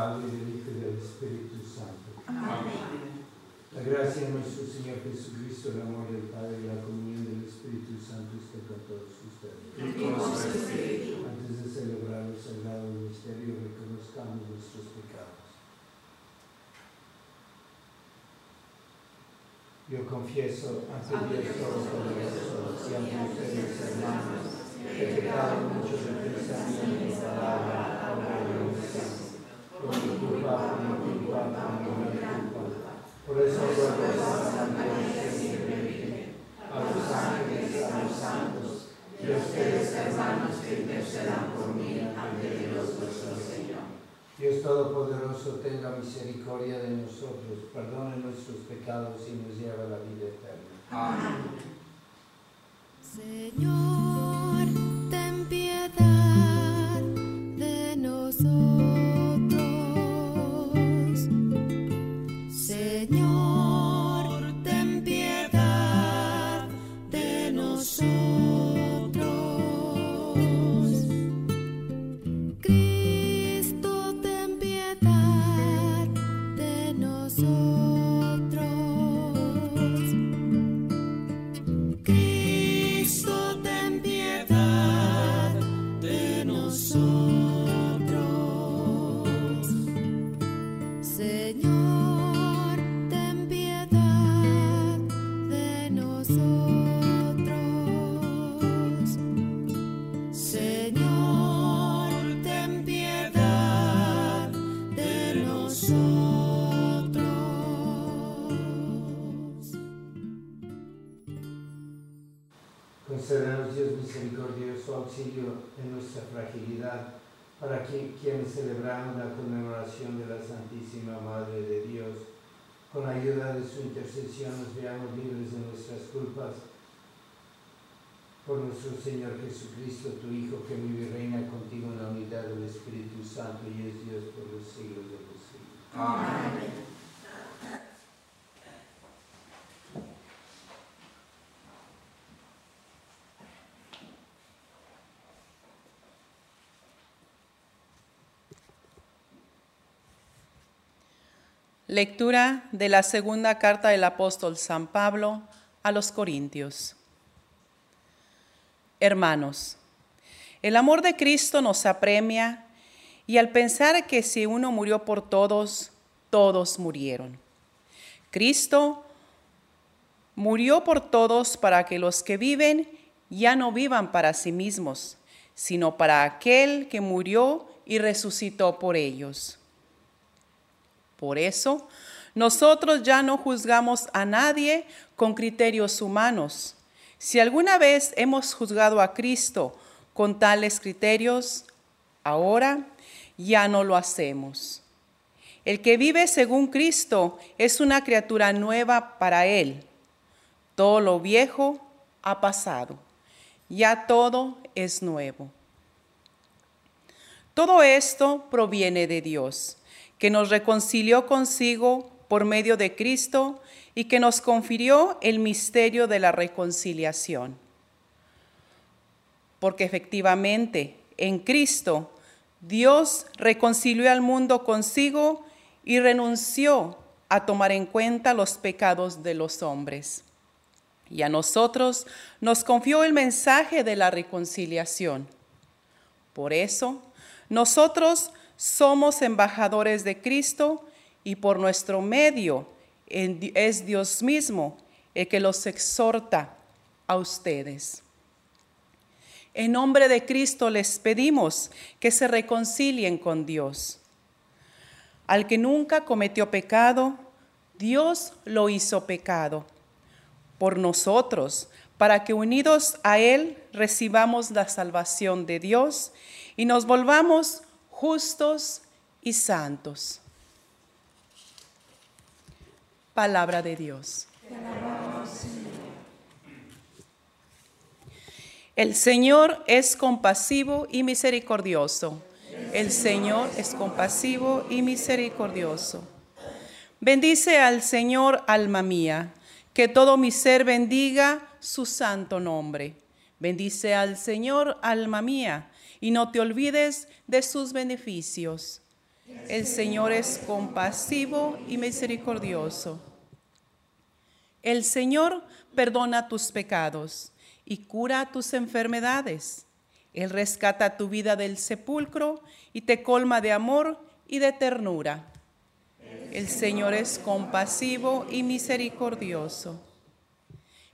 Padre, del Figlio e dello Spirito Santo. Amen. La grazia di nostro Signore Gesù Cristo, l'amore del Padre e la comunione dello Spirito Santo sia con tutti i suoi Antes di celebrare ustedes. Y con vostro Spirito. Antes de celebrar el sagrado misterio, di nuestros pecados. Yo confieso ante Dios Todopoderoso y ante ustedes, hermanos, que he pecado mucho de pensamiento y palabra mi culpa, por mi culpa, por mi culpa. Por eso ruego a Santa María siempre Virgen, a los ángeles, a los santos, y a ustedes, hermanos, que intercedan por mí ante Dios nuestro Señor. Dios Todopoderoso tenga misericordia de nosotros, perdone nuestros pecados y nos lleve a la vida eterna. Amén. Señor, misericordioso, auxilio en nuestra fragilidad, para que quienes celebramos la conmemoración de la Santísima Madre de Dios, con la ayuda de su intercesión nos veamos libres de nuestras culpas. Por nuestro Señor Jesucristo, tu Hijo, que vive y reina contigo en la unidad del Espíritu Santo y es Dios por los siglos de los siglos. Amén. Lectura de la segunda carta del apóstol San Pablo a los Corintios. Hermanos, el amor de Cristo nos apremia y al pensar que si uno murió por todos, todos murieron. Cristo murió por todos para que los que viven ya no vivan para sí mismos, sino para aquel que murió y resucitó por ellos. Por eso, nosotros ya no juzgamos a nadie con criterios humanos. Si alguna vez hemos juzgado a Cristo con tales criterios, ahora ya no lo hacemos. El que vive según Cristo es una criatura nueva para Él. Todo lo viejo ha pasado, ya todo es nuevo. Todo esto proviene de Dios que nos reconcilió consigo por medio de Cristo y que nos confirió el misterio de la reconciliación. Porque efectivamente en Cristo Dios reconcilió al mundo consigo y renunció a tomar en cuenta los pecados de los hombres. Y a nosotros nos confió el mensaje de la reconciliación. Por eso, nosotros somos embajadores de Cristo y por nuestro medio es Dios mismo el que los exhorta a ustedes. En nombre de Cristo les pedimos que se reconcilien con Dios. Al que nunca cometió pecado, Dios lo hizo pecado por nosotros, para que unidos a Él recibamos la salvación de Dios y nos volvamos justos y santos. Palabra de Dios. El Señor es compasivo y misericordioso. El Señor es compasivo y misericordioso. Bendice al Señor, alma mía, que todo mi ser bendiga su santo nombre. Bendice al Señor, alma mía, y no te olvides de sus beneficios. El Señor es compasivo y misericordioso. El Señor perdona tus pecados y cura tus enfermedades. Él rescata tu vida del sepulcro y te colma de amor y de ternura. El Señor es compasivo y misericordioso.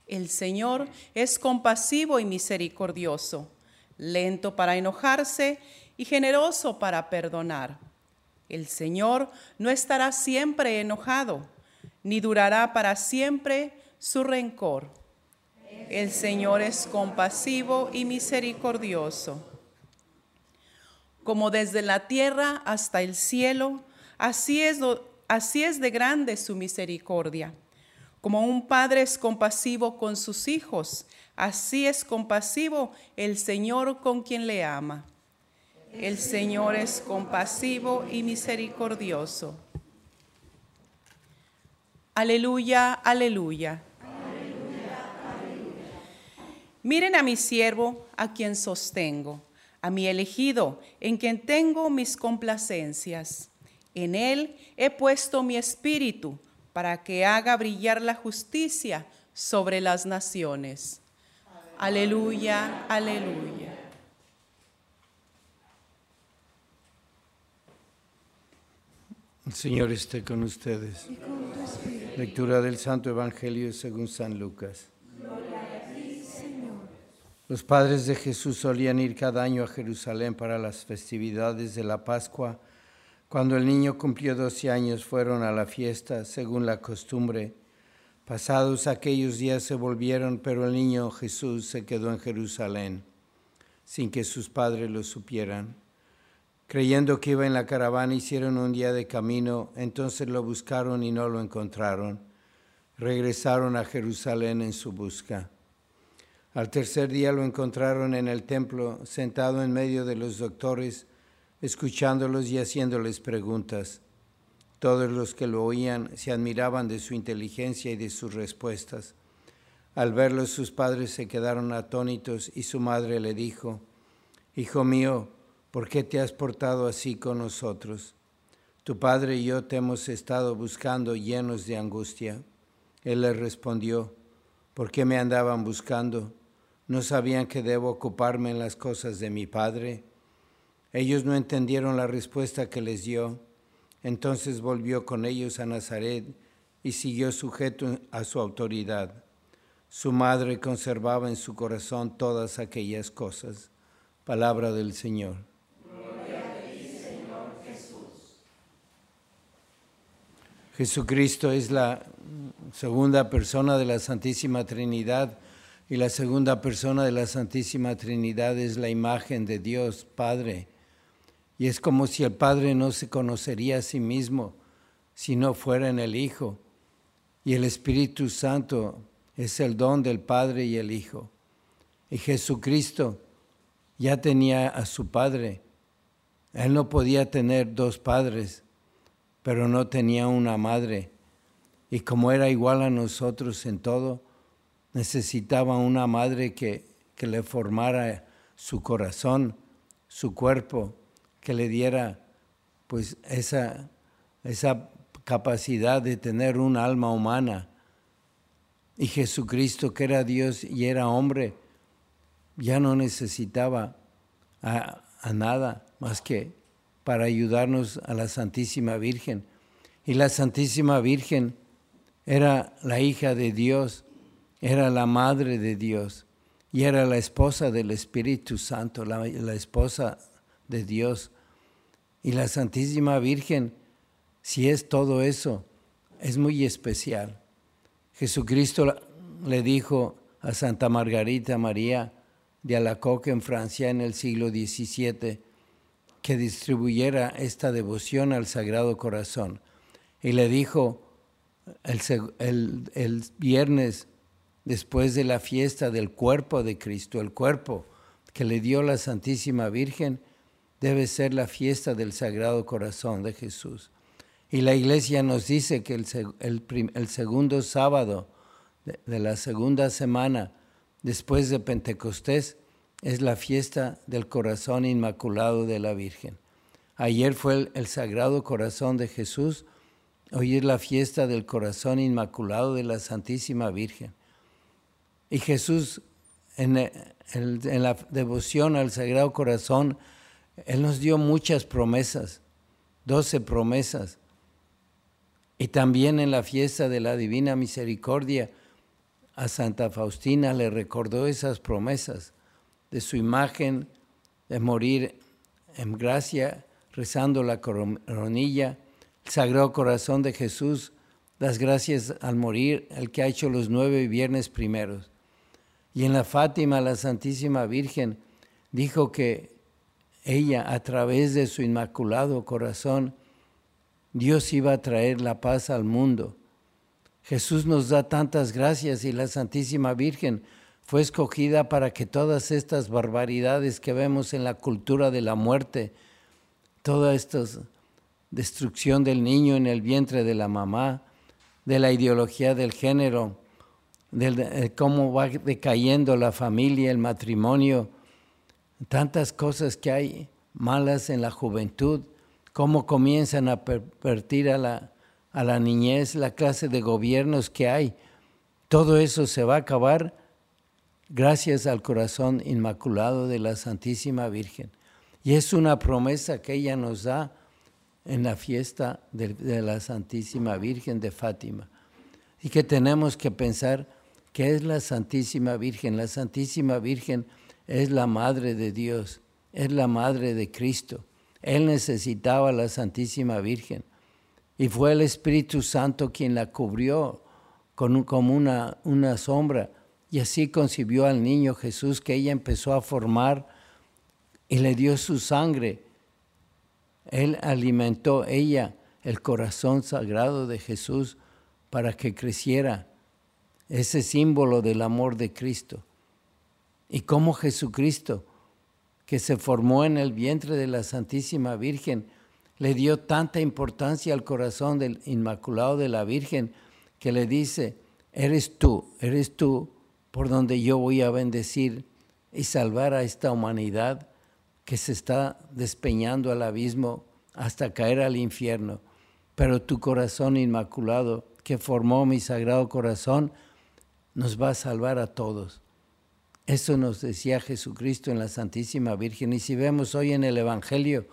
El Señor es compasivo y misericordioso, lento para enojarse y generoso para perdonar. El Señor no estará siempre enojado, ni durará para siempre su rencor. El Señor es compasivo y misericordioso. Como desde la tierra hasta el cielo, así es, de grande su misericordia. Como un padre es compasivo con sus hijos, así es compasivo el Señor con quien le ama. El Señor es compasivo y misericordioso. Aleluya, aleluya. Miren a mi siervo, a quien sostengo, a mi elegido, en quien tengo mis complacencias. En él he puesto mi espíritu para que haga brillar la justicia sobre las naciones. Aleluya, aleluya. El Señor esté con ustedes. Lectura del Santo Evangelio según San Lucas. Los padres de Jesús solían ir cada año a Jerusalén para las festividades de la Pascua. Cuando el niño cumplió 12 años fueron a la fiesta según la costumbre. Pasados aquellos días se volvieron, pero el niño Jesús se quedó en Jerusalén sin que sus padres lo supieran. Creyendo que iba en la caravana, hicieron un día de camino, entonces lo buscaron y no lo encontraron. Regresaron a Jerusalén en su busca. Al tercer día lo encontraron en el templo, sentado en medio de los doctores, escuchándolos y haciéndoles preguntas. Todos los que lo oían se admiraban de su inteligencia y de sus respuestas. Al verlo sus padres se quedaron atónitos y su madre le dijo, Hijo mío, ¿por qué te has portado así con nosotros? Tu padre y yo te hemos estado buscando llenos de angustia. Él les respondió, ¿por qué me andaban buscando? ¿No sabían que debo ocuparme en las cosas de mi padre? Ellos no entendieron la respuesta que les dio. Entonces volvió con ellos a Nazaret y siguió sujeto a su autoridad. Su madre conservaba en su corazón todas aquellas cosas. Palabra del Señor. Jesucristo es la segunda persona de la Santísima Trinidad y la segunda persona de la Santísima Trinidad es la imagen de Dios Padre. Y es como si el Padre no se conocería a sí mismo si no fuera en el Hijo. Y el Espíritu Santo es el don del Padre y el Hijo. Y Jesucristo ya tenía a su Padre. Él no podía tener dos padres, pero no tenía una madre. Y como era igual a nosotros en todo, necesitaba una madre que, que le formara su corazón, su cuerpo, que le diera pues esa, esa capacidad de tener un alma humana. Y Jesucristo, que era Dios y era hombre, ya no necesitaba a, nada más que para ayudarnos a la Santísima Virgen. Y la Santísima Virgen era la hija de Dios, era la madre de Dios y era la esposa del Espíritu Santo, la esposa de Dios. Y la Santísima Virgen, si es todo eso, es muy especial. Jesucristo le dijo a Santa Margarita María de Alacoque en Francia en el siglo XVII que distribuyera esta devoción al Sagrado Corazón. Y le dijo el, el, el viernes después de la fiesta del cuerpo de Cristo, el cuerpo que le dio la Santísima Virgen, debe ser la fiesta del Sagrado Corazón de Jesús. Y la iglesia nos dice que el, segundo sábado de, la segunda semana después de Pentecostés es la fiesta del corazón inmaculado de la Virgen. Ayer fue el, Sagrado Corazón de Jesús, hoy es la fiesta del corazón inmaculado de la Santísima Virgen. Y Jesús, en la devoción al Sagrado Corazón, Él nos dio muchas promesas, doce promesas. Y también en la fiesta de la Divina Misericordia, a Santa Faustina le recordó esas promesas de su imagen, de morir en gracia, rezando la coronilla, el Sagrado Corazón de Jesús, las gracias al morir, el que ha hecho los nueve viernes primeros. Y en la Fátima, la Santísima Virgen dijo que ella, a través de su inmaculado corazón, Dios iba a traer la paz al mundo. Jesús nos da tantas gracias y la Santísima Virgen fue escogida para que todas estas barbaridades que vemos en la cultura de la muerte, toda esta destrucción del niño en el vientre de la mamá, de la ideología del género, de cómo va decayendo la familia, el matrimonio, tantas cosas que hay malas en la juventud, cómo comienzan a pervertir a la, a la niñez, la clase de gobiernos que hay. Todo eso se va a acabar gracias al corazón inmaculado de la Santísima Virgen. Y es una promesa que ella nos da en la fiesta de, de la Santísima Virgen de Fátima. Y que tenemos que pensar que es la Santísima Virgen. La Santísima Virgen es la Madre de Dios, es la Madre de Cristo. Él necesitaba a la Santísima Virgen y fue el Espíritu Santo quien la cubrió con, como una, una sombra y así concibió al niño Jesús que ella empezó a formar y le dio su sangre. Él alimentó ella el corazón sagrado de Jesús para que creciera ese símbolo del amor de Cristo. Y cómo Jesucristo, que se formó en el vientre de la Santísima Virgen, le dio tanta importancia al corazón del Inmaculado de la Virgen, que le dice, eres tú, eres tú por donde yo voy a bendecir y salvar a esta humanidad que se está despeñando al abismo hasta caer al infierno. Pero tu corazón inmaculado, que formó mi sagrado corazón, nos va a salvar a todos. Eso nos decía Jesucristo en la Santísima Virgen. Y si vemos hoy en el Evangelio,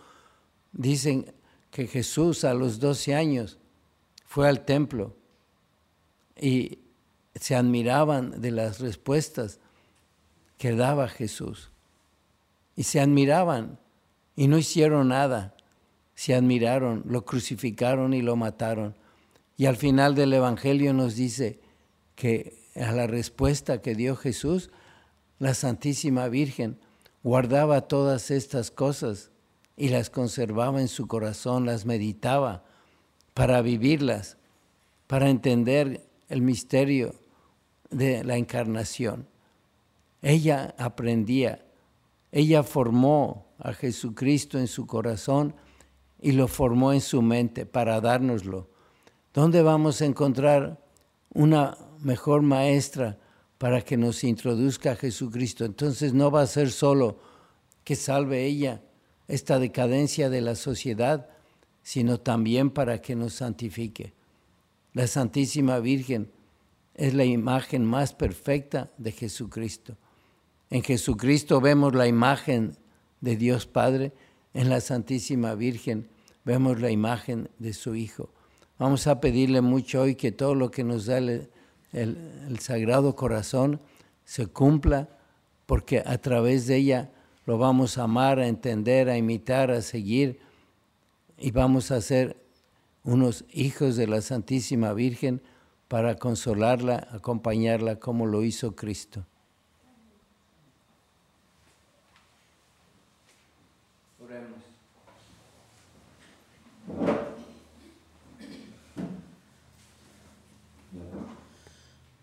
dicen que Jesús a los 12 años fue al templo y se admiraban de las respuestas que daba Jesús. Y se admiraban y no hicieron nada. Se admiraron, lo crucificaron y lo mataron. Y al final del Evangelio nos dice que a la respuesta que dio Jesús, la Santísima Virgen guardaba todas estas cosas y las conservaba en su corazón, las meditaba para vivirlas, para entender el misterio de la encarnación. Ella aprendía, ella formó a Jesucristo en su corazón y lo formó en su mente para dárnoslo. ¿Dónde vamos a encontrar una mejor maestra para que nos introduzca a Jesucristo. Entonces no va a ser solo que salve ella esta decadencia de la sociedad, sino también para que nos santifique. La Santísima Virgen es la imagen más perfecta de Jesucristo. En Jesucristo vemos la imagen de Dios Padre, en la Santísima Virgen vemos la imagen de su Hijo. Vamos a pedirle mucho hoy que todo lo que nos da el, Sagrado Corazón se cumpla, porque a través de ella lo vamos a amar, a entender, a imitar, a seguir, y vamos a ser unos hijos de la Santísima Virgen para consolarla, acompañarla como lo hizo Cristo.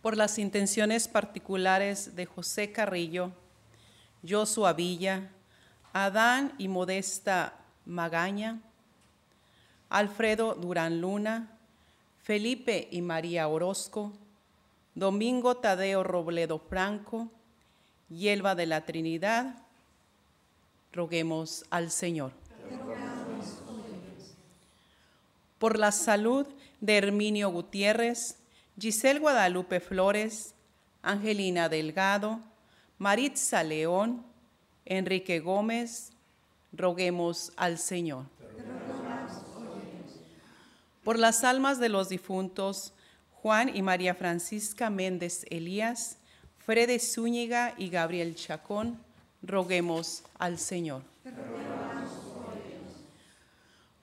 Por las intenciones particulares de José Carrillo, Joshua Villa, Adán y Modesta Magaña, Alfredo Durán Luna, Felipe y María Orozco, Domingo Tadeo Robledo Franco, Yelva de la Trinidad, roguemos al Señor. Por la salud de Herminio Gutiérrez, Giselle Guadalupe Flores, Angelina Delgado, Maritza León, Enrique Gómez, roguemos al Señor. Por las almas de los difuntos, Juan y María Francisca Méndez Elías, Frede Zúñiga y Gabriel Chacón, roguemos al Señor.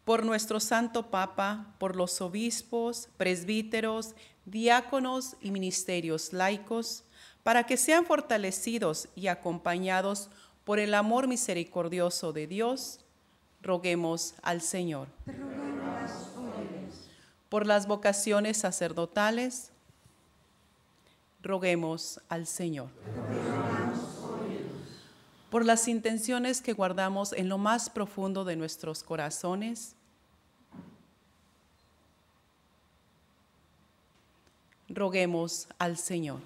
Por nuestro Santo Papa, por los obispos, presbíteros, diáconos y ministerios laicos, para que sean fortalecidos y acompañados por el amor misericordioso de Dios, roguemos al Señor. Por las vocaciones sacerdotales, roguemos al Señor. Por las intenciones que guardamos en lo más profundo de nuestros corazones, roguemos al Señor.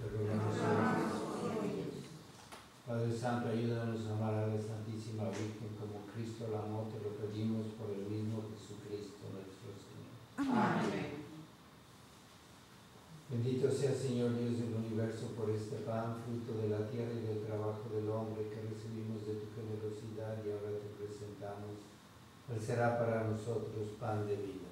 Padre Santo, ayúdanos a amar a la Santísima Virgen como Cristo la amó, te lo pedimos por el mismo Jesucristo nuestro Señor. Amén. Bendito sea Señor Dios del universo por este pan, fruto de la tierra y del trabajo del hombre que recibimos de tu generosidad y ahora te presentamos. Él será para nosotros pan de vida.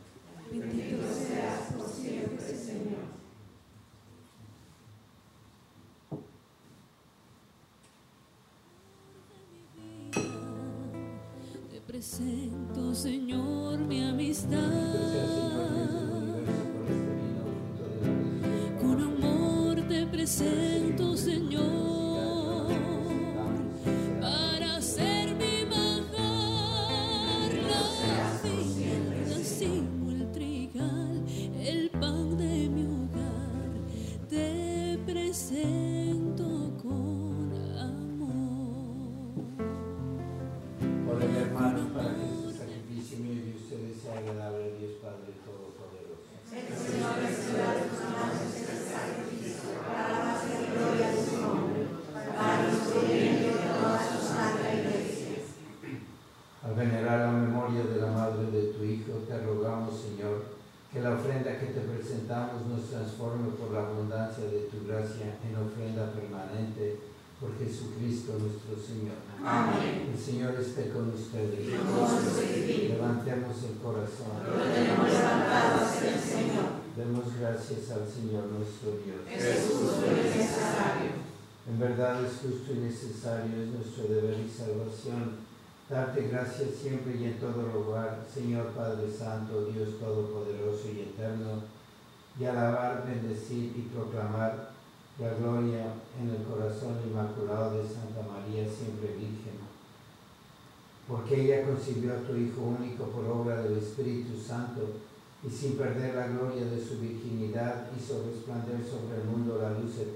Presento, Señor, mi amistad. Este resurrección. Con amor te presento, permanente por Jesucristo nuestro Señor. Amén. El Señor esté con ustedes. Levantemos el corazón. Demos gracias al Señor nuestro Dios. En verdad es justo y necesario, es nuestro deber y salvación. Darte gracias siempre y en todo lugar, Señor Padre Santo, Dios Todopoderoso y Eterno, y alabar, bendecir y proclamar la gloria en el corazón inmaculado de Santa María, siempre Virgen. Porque ella concibió a tu Hijo único por obra del Espíritu Santo, y sin perder la gloria de su virginidad hizo resplandecer sobre el mundo la luz eterna